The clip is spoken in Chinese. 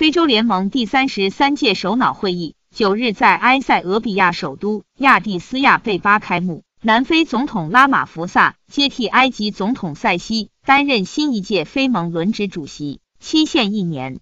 非洲联盟第三十三届首脑会议九日在埃塞俄比亚首都亚的斯亚贝巴开幕。南非总统拉马福萨接替埃及总统塞西担任新一届非盟轮值主席期限一年。